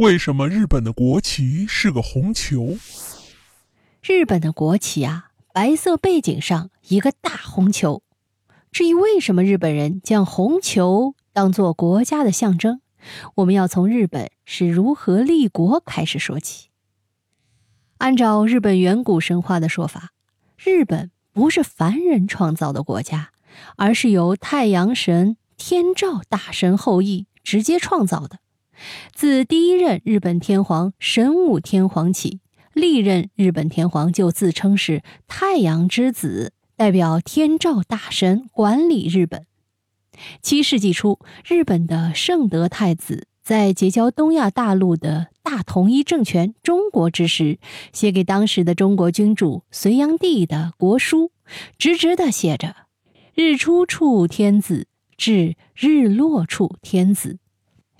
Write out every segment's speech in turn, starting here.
为什么日本的国旗是个红球？日本的国旗啊，白色背景上一个大红球。至于为什么日本人将红球当做国家的象征，我们要从日本是如何立国开始说起。按照日本远古神话的说法，日本不是凡人创造的国家，而是由太阳神天照大神后裔直接创造的。自第一任日本天皇神武天皇起，历任日本天皇就自称是太阳之子，代表天照大神管理日本。七世纪初，日本的圣德太子在结交东亚大陆的大统一政权中国之时，写给当时的中国君主隋炀帝的国书，直直的写着：“日出处天子，至日落处天子。”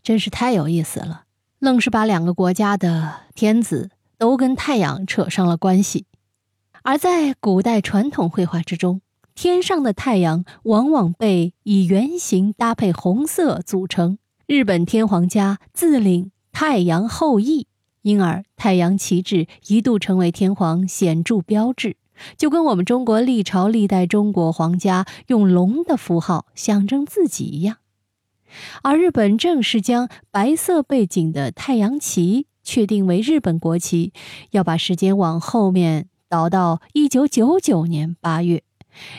真是太有意思了，愣是把两个国家的天子都跟太阳扯上了关系。而在古代传统绘画之中，天上的太阳往往被以圆形搭配红色组成。日本天皇家自领太阳后裔，因而太阳旗帜一度成为天皇显著标志，就跟我们中国历朝历代中国皇家用龙的符号象征自己一样。而日本正式将白色背景的太阳旗确定为日本国旗，要把时间往后面倒到一九九九年八月，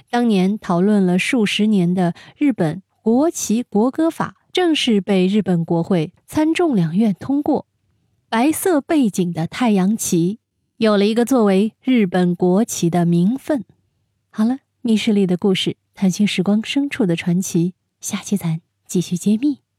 当年讨论了数十年的日本国旗国歌法正式被日本国会参众两院通过，白色背景的太阳旗有了一个作为日本国旗的名分。好了，密室里的故事，探寻时光深处的传奇，下期咱。继续揭秘。